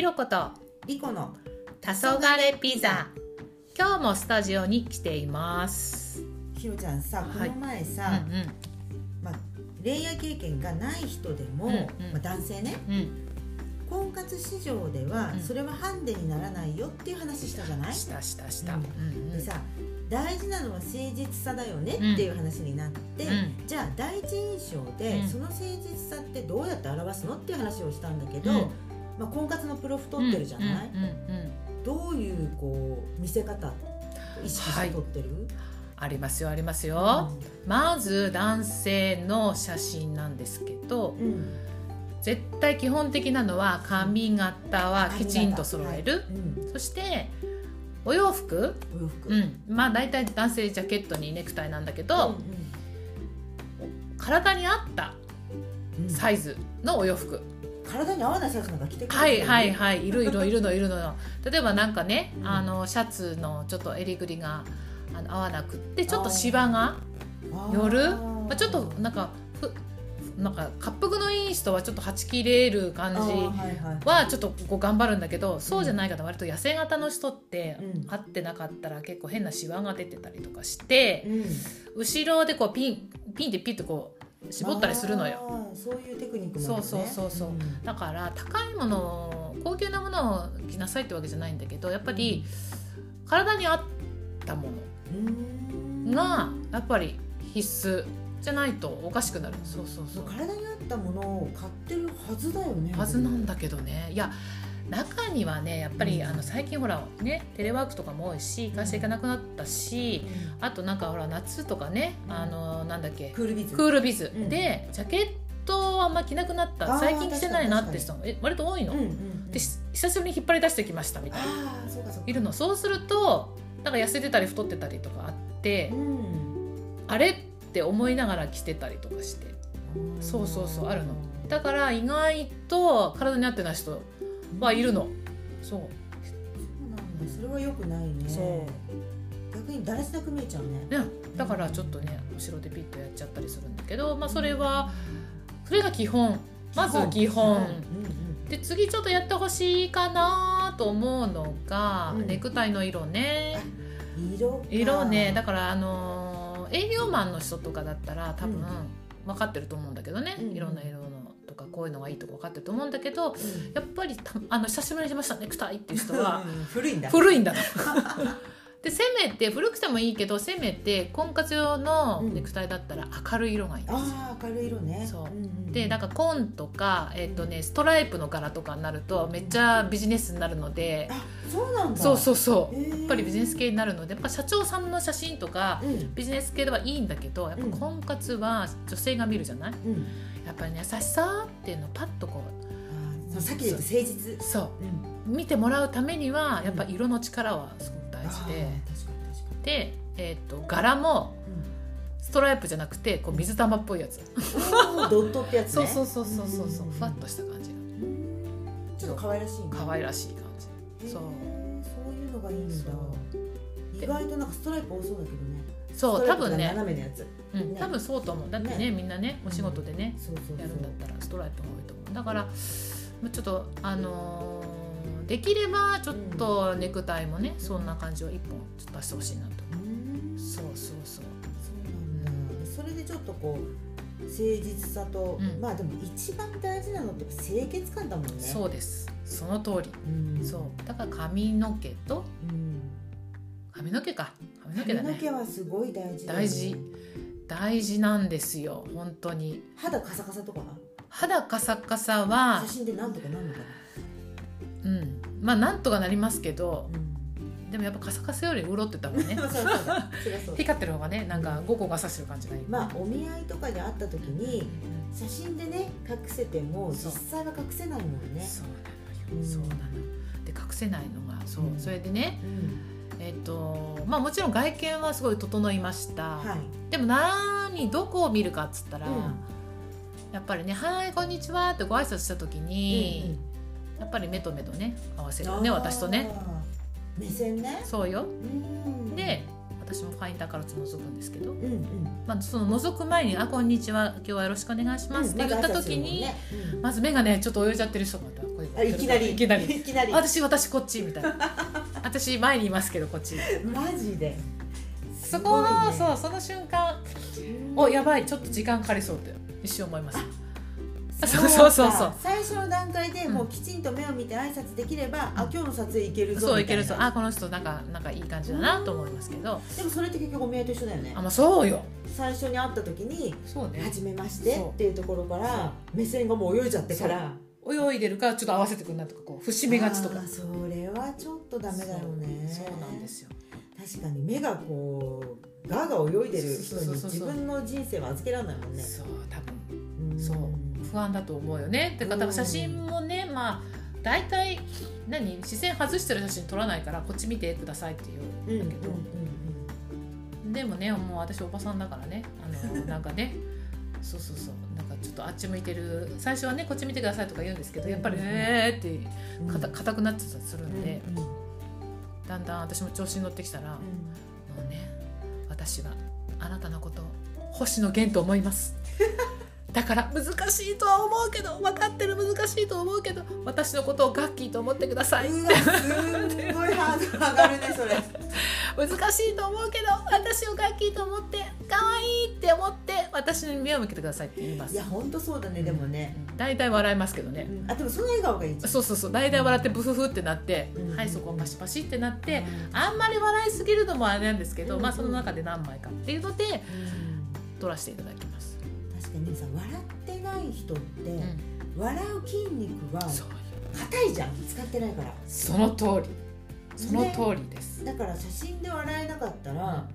ひろことリコの黄昏ピザ。今日もスタジオに来ています。ひろちゃんさこはい。の前うんさ、まあ、恋愛経験がない人でも、うんうん。まあ、男性ね。うん。うん婚活市場ではうん。それはハンデにならないよっていう話したじゃない、したしたした、ううんんうん。でさ大事なのは誠実さだよねうんっていう話になって、うん。じゃあ第一印象で、うん。その誠実さってどうやって表すのっていう話をしたんだけど、うんまあ、婚活のプロフ取ってるじゃない、うんうんうんどういうこう見せ方意識して撮ってる、ありますよありますよ、まず男性の写真なんですけどうん。うん絶対基本的なのは髪型はきちんと揃える、うん。そしてお洋服、お洋服。うん、まあ大体男性ジャケットにネクタイなんだけど、うん体に合ったうんうんサイズのお洋服、体に合わないサイズなんか着てくるはいはいはい。いるいるいるのいるのよ。例えばなんかね、うんあのシャツのちょっと襟ぐりがあの合わなくってちょっとシワが寄るまあ、ちょっとなんかふなんか滑腹のいい人はちょっとはち切れる感じはちょっとこう頑張るんだけどそうじゃない方割と痩せ型の人ってうん。合ってなかったら結構変なシワが出てたりとかしてうん。後ろでこうピンピンでピッとこう絞ったりするのよ。そういうテクニックね。そうそうそうそう。ん。だから高いものを高級なものを着なさいってわけじゃないんだけどやっぱり体に合ったもうん。のがやっぱり必須じゃないとおかしくなる。そうそうそう体に合ったものを買ってるはずだよね。はずなんだけどね。いや中にはねやっぱり、うん。あの最近ほらねテレワークとかも多いし会社行かなくなったし、うん。あとなんかほら夏とかねあのなんだっけクールビズ。クールビズ、うん。でジャケットをあんま着なくなった。最近着てないなって人もえ割と多いの、でし久しぶりに引っ張り出してきましたみたいな。いるの。そうするとなんか痩せてたり太ってたりとかあって、うん。あれって思いながら着てたりとかして。そうそうそうあるの。だから意外と体に合ってない人はいるのそう。そうなんだ。それは良くないね。そう。逆にだらしなく見えちゃうね。ね。だからちょっとね後ろでピッとやっちゃったりするんだけど、まあ、それはそれが基本。まず基本。うんうんで次ちょっとやってほしいかなと思うのが、うん。ネクタイの色ね。色か。色ね。だからあのー営業マンの人とかだったら多分うん分かってると思うんだけどね、うんいろんな色のとかこういうのがいいとか分かってると思うんだけどうん。やっぱりたあの久しぶりにしました。ネクタイっていう人はうん。古いんだ。古いんだと。でせめて古くてもいいけどせめて婚活用のネクタイだったら明るい色がいいんですよ。ああ明るい色ね。そう。んんでなんか紺とか、えっとね、ストライプの柄とかになるとめっちゃビジネスになるので、あそうなんだ。そうそうそう。ややっぱりビジネス系になるのでやっぱ社長さんの写真とかうん。ビジネス系ではいいんだけどやっぱ婚活は女性が見るじゃない？うん。やっぱりね優しさっていうのをパッとこうさっきで言った誠実。うそう。うん。見てもらうためにはやっぱ色の力はすごく大事で。で、えっと柄もにストライプじゃなくてこう水玉っぽいやつ、うんドットってやつね。そうそうそうそうそうそう、ん。ふわっとした感じうん。ちょっと可愛らしいね。可愛らしい感じ。そう。そういうのがいいんだ。意外となんかストライプ多そうだけどね。そう多分ね、斜めのやつ。うん、多分そうと思う。だってねね。みんなねお仕事でね、そうやるんだったらストライプが多いと思う。だからまあちょっとあのーできればちょっとネクタイもね、そんな感じを一本ちょっと出してほしいなと。うん。そうそうそう。そうなんだ。それでちょっとこう誠実さと、うん。まあでも一番大事なのって清潔感だもんね。そうです。その通り、うん。そう。だから髪の毛とうん。髪の毛か。髪の毛だ髪のね毛はすごい大事ね。大事。大事なんですよ。本当に。肌カサカサとかは？肌カサカサは写真でなんとかなんのかうんまあなんとかなりますけどでもやっぱカサカサより潤ってた方がね。光ってる方がねなんか五個がさしてる感じがい。いまあお見合いとかで会った時に写真でね隠せても実際は隠せないもんね。そうなのよ、うん。そうなの。で隠せないのがそう、うん。それでねうん。えっ、とまあもちろん外見はすごい整いました、はい。でも何どこを見るかっつったら、うん。やっぱりね「はいこんにちは」ってご挨拶した時に、やっぱり目と目とね合わせるよね私とね。目線ね。そうよ。うん。で私もファインダーからちょっと覗くんですけど、うんうん。まあ、その覗く前に「あこんにちは今日はよろしくお願いします」って言った時に、うん。まず目がねちょっと泳いじゃってる人がいたここあいきなり。いきなり。いきなり。私私こっちみたいな。私前にいますけどこっち。マジで。そこの、そうその瞬間。おやばい。ちょっと時間かかりそうって一瞬思いますそうそうそうそう。最初の段階でもうきちんと目を見て挨拶できれば、あ今日の撮影いけるぞそういけるそうあこの人なんかなんかいい感じだなと思いますけど。でもそれって結局お見合いと一緒だよね。あまあそうよ。最初に会った時に「そうね。初めまして」っていうところから目線がもう泳いじゃってから。泳いでるからちょっと合わせてくんなとかこう節目がちとか。それはちょっとダメだよね。そうなんですよ。確かに目がこうガーガー泳いでる人に自分の人生は預けられないもんね。そう多分。うん。そう不安だと思うよね。だから多分写真もねまあ大体何？視線外してる写真撮らないからこっち見てくださいってうんうんうん言うんだけど、でもねもう私おばさんだからね。あのなんかね。そうそうそう。なんかちょっとあっち向いてる。最初はねこっち見てくださいとか言うんですけどやっぱり「えー」ってうん。かた硬くなっちゃったりするんで、うんうんだんだん私も調子に乗ってきたら、もうね私はあなたのことを星野源と思います だから難しいとは思うけど分かってる難しいと思うけど私のことをガッキーと思ってください。すんごいハードル上がるねそれ。難しいと思うけど私をガッキーと思って可愛いって思って私に目を向けてくださいって言います。いや本当そうだねでもね、うん大体笑いますけどね、うん。あでもその笑顔がいいそうそうそう。大体笑ってブフフってなって、うん。はいそこパシパシってなって、うん。あんまり笑いすぎるのもあれなんですけど、うん。まあその中で何枚かっていうのでうん。撮らせていただきます。確かにさ笑ってない人って、うん。笑う筋肉は硬いじゃん。使ってないから。その通り。その通りです、だから写真で笑えなかったら、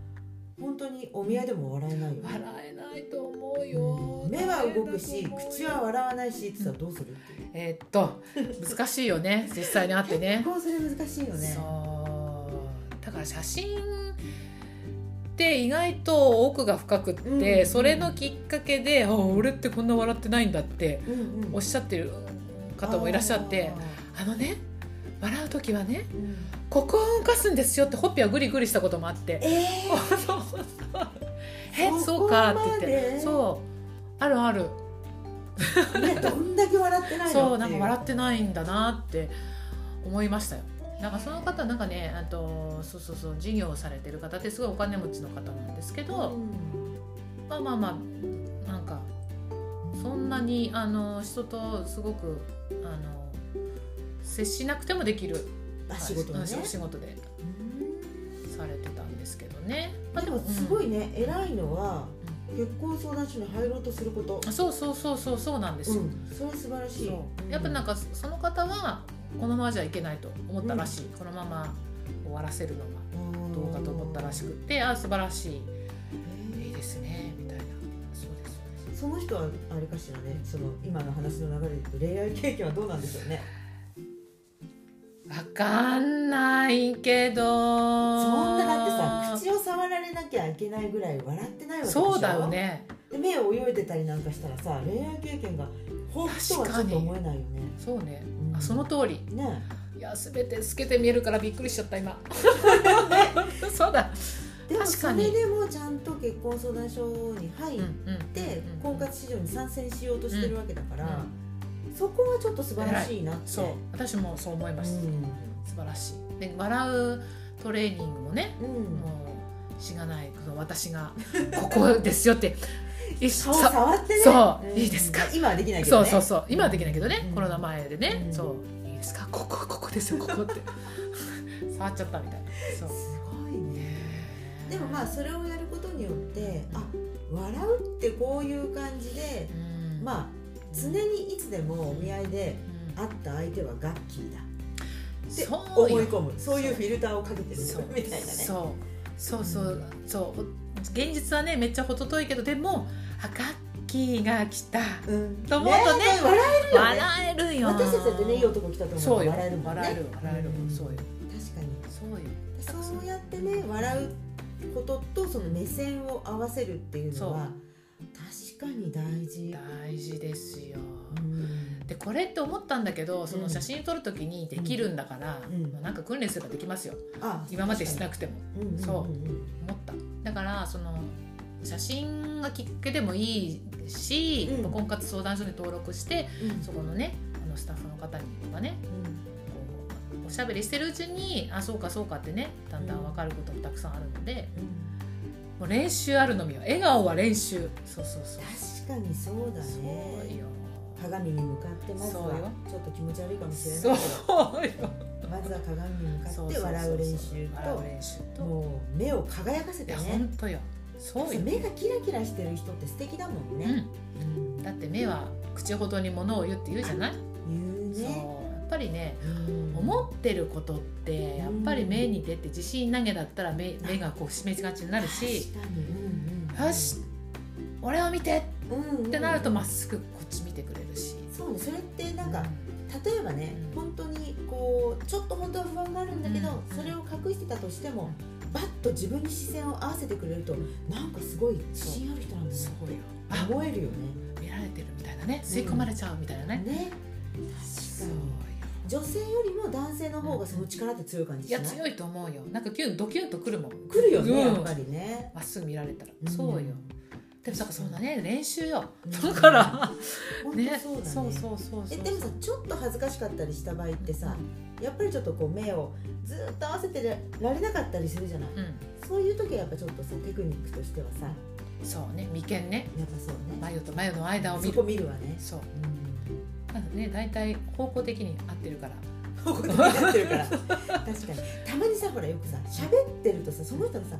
本当にお見合いでも笑えないよ、笑えないと思うよ。目は動くし口は笑わないしって言ったらどうする、えーっと難しいよね。実際に会ってね。結構それ難しいよね。だから写真って意外と奥が深くって、うんそれのきっかけで「あ俺ってこんな笑ってないんだ」ってうんうん。おっしゃってる方もいらっしゃってあのね笑う時はねうん。ここを動かすんですよってほっぺはグリグリしたこともあって。え そうそうそうえそそうこかって言って。そう。あるある。どんだけ笑ってないの そうなんか笑っってないんだなって思いましたよなんかその方なんかねあとそうそうそう事業をされてる方ってすごいお金持ちの方なんですけど、まあまあまあなんかそんなにあの人とすごくあの接しなくてもできるあ仕事ね。うん仕事でうんされてたんですけどね、まあでもすごい、いね、偉いのは結婚相談所に入ろうとすること。うんそうそうそうそうそうなんですよ、うん、それ素晴らしい。やっぱなんかその方はこのままじゃいけないと思ったらしい、このまま終わらせるのがどうかと思ったらしくてあ素晴らしい。いいですねみたいな。そうですそうです。その人はあれかしらねその今の話の流れで恋愛経験はどうなんでしょうね。わかんないけど。そんなだってさ口を触られなきゃいけないぐらい笑ってないわけでしょ。そうだよねで目を泳いでたりなんかしたらさ恋愛経験が豊富とはちょっと思えないよね。そうね、うん。あその通り。ね。いや全て透けて見えるからびっくりしちゃった今。そうだ。でもそれでもちゃんと結婚相談所に入っうんうんてうん。婚活市場に参戦しようとしてるわけだから、うんそこはちょっと素晴らしいなって。そう。私もそう思います、うん。素晴らしい。で笑うトレーニングもねうん。もうしがない。この私がここですよってい触ってね。そううん。いいですか？今はできないけどね。そうそうそう今はできないけどね、うん。コロナ前でね、うん。そう。いいですか？ここここですよここって。触っちゃったみたい。なそう。すごいね。でもまあそれをやることによってあ笑うってこういう感じでうん。まあ常にいつでもお見合いでうん。会った相手はガッキーだ。ってそうよ。思い込む。そういうフィルターをかけてる。そう。みたいなね。そう。そうそう。そう。現実はねめっちゃ程遠いけどでもあガッキーが来た。うん。と思うとねね笑えるよね。笑えるよ。私たちだってねいい男来たと思そう笑えるもんね。笑える笑える、うん。そうよ。確かに。そうよ。そうやってね笑うこととその目線を合わせるっていうのは確かに大事。大事ですよ。うん。でこれって思ったんだけどその写真撮る時にできるんだから、うん。なんか訓練すればできますよ。あ今までしなくても。うんうんうん。そう。思った。だからその写真がきっかけでもいいし、うん。婚活相談所に登録してうん。そこのねあのスタッフの方にとかねこうおしゃべりしてるうちにあそうかそうかってねだんだん分かることもたくさんあるので、もう練習あるのみよ。笑顔は練習。そうそうそう。確かにそうだそうねよ。鏡に向かってまずはちょっと気持ち悪いかもしれないけよ。どまずは鏡に向かって笑う練習とと。もう目を輝かせてね。本当よそうよ、目がキラキラしてる人って素敵だもんね、うん、だって目は口ほどにものを言って言うじゃない、言うね。やっぱりねうん。思ってることってやっぱり目に出て自信投げだったら目目がこう締めがちになるしよし俺を見て！ってなるとまっすぐこっち見てくれるし。そうねそれってなんか例えばねうん。本当にこうちょっと本当は不安があるんだけど、うん。それを隠してたとしてもバッと自分に視線を合わせてくれるとなんかすごい自信ある人なんだねそう。よ。あ思えるよね。見られてるみたいなね。吸い込まれちゃうみたいなね、うよ確かに。女性よりも男性の方がその力って強い感じいしない？や強いと思うよ。なんかキュンドキュンとくるもん。来るよね、うん。やっぱりね、まっすぐ見られたら、ん。そうよでもさそうだね練習よ。うん。だから。本ね。当そうだね。そうそうそうえでもさちょっと恥ずかしかったりした場合ってさやっぱりちょっとこう目をずっと合わせてられなかったりするじゃない？うん。そういう時はやっぱちょっとさテクニックとしてはさ。そうね眉間ね。やっぱそうね。眉と眉の間を見そこる見るわね。そう。うん。なんかね大体方向的に合ってるから。こういうことになってるから。確かに。たまにさほらよくさ喋ってるとさその人のさ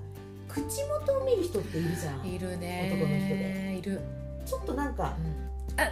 口元を見る人っているじゃん。いるね。男の人で。いる、ちょっとなんかうん、あ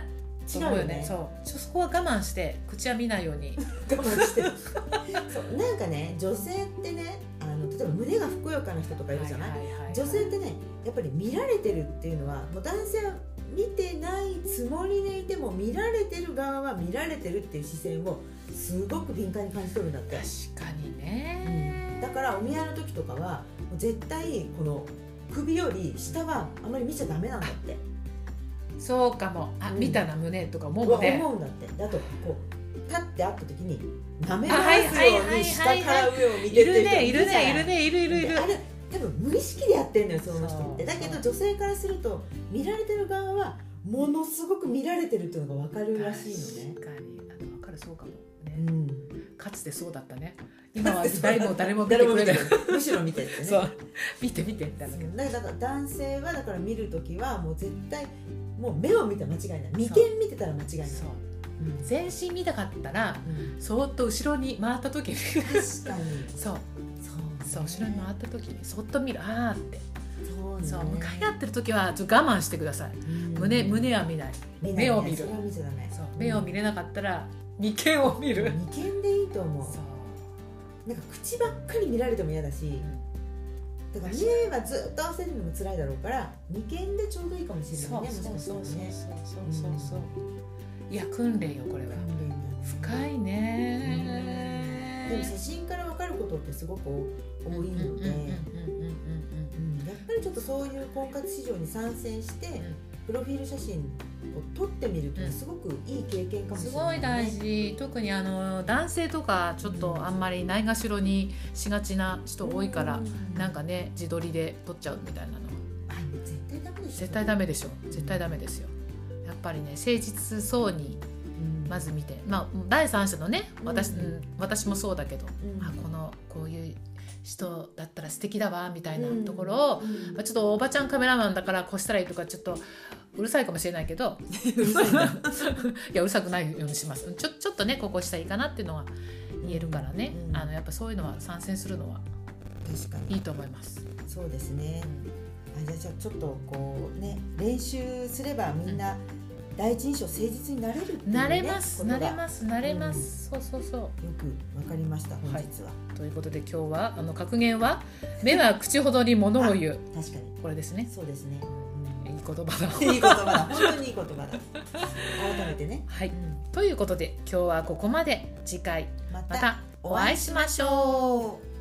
違うよね。そうそこは我慢して口は見ないように。我慢して。る そうなんかね女性ってねあの例えば胸がふくよかな人とかいるじゃない,、はいはいはいはい。女性ってねやっぱり見られてるっていうのはもう男性は見てないつもりでいても見られてる側は見られてるっていう視線をすごく敏感に感じ取るんだって、確かにうん。ね、だからお見合いの時とかは絶対この首より下はあまり見ちゃダメなんだって。そうかも。あ、うん。見たな胸とか思うねうんだって。であとこう立って会った時に舐め回すように下から上を見ているねいるねいるねいるいるいる。であれ多分無意識でやってんのよその人って。だけど女性からすると見られてる側はものすごく見られてるっていうのが分かるらしいのね。確かに。あの分かるそうかもうね、ん、かつてそうだったね。今は誰も誰も見てくれない。るむしろ見てってね。そう。見て見てってなる。けどだから男性はだから見るときはもう絶対もう目を見たら間違いない。眉間見てたら間違いない。全身見たかったらうん。そーっと後ろに回った時に。確かに。そう。そうそう後ろに回った時にそっと見る。あーって。そうね。そう向かい合ってる時はちょっと我慢してください。うん。胸胸は見ない。目を見る。目を見れなかったら眉間を見る？眉間でいいと思う。なんか口ばっかり見られても嫌だし、だから目はずっと合わせるのも辛いだろうから眉間でちょうどいいかもしれないねそうそうそうそうそう。そういや訓練よこれは。訓練だね。深いね。でも写真から分かることってすごく多いので、うんうんうんうんうんうんうんやっぱりちょっとそういう婚活市場に参戦して、プロフィール写真を撮ってみるとすごくいい経験かもしすれない、ね。ごい大事。特にあの男性とかちょっとあんまりないがしろにしがちな人多いから、うん。なんかね自撮りで撮っちゃうみたいなの。あ絶対ダメでしょ。絶対ダメでしょ。絶対ダメですよ。やっぱりね誠実そうにうん。まず見て。まあ第三者のね私,、私もそうだけど、うん。あこのこういう人だったら素敵だわみたいなところを、うん。まあちょっとおばちゃんカメラマンだからこうしたらいいとかちょっとうるさいかもしれないけど。いやうるさくないようにします。ちょちょっとねここしたらいいかなっていうのは言えるからね、うん。あのやっぱそういうのは参戦するのは確かに。いいと思います。そうですね。あじゃあちょっとこうね練習すればみんな第一印象誠実になれるね、慣れます。ことが。慣れます。慣れます、そうそうそう。よくわかりました本日は、ということで今日はあの格言は目は口ほどに物を言う。確かに。これですね。そうですね、いい言葉だ。う んいい言葉だ。本当にいい言葉だ。改めてね、はい。うん。ということで今日はここまで。次回ままたお会いしましょう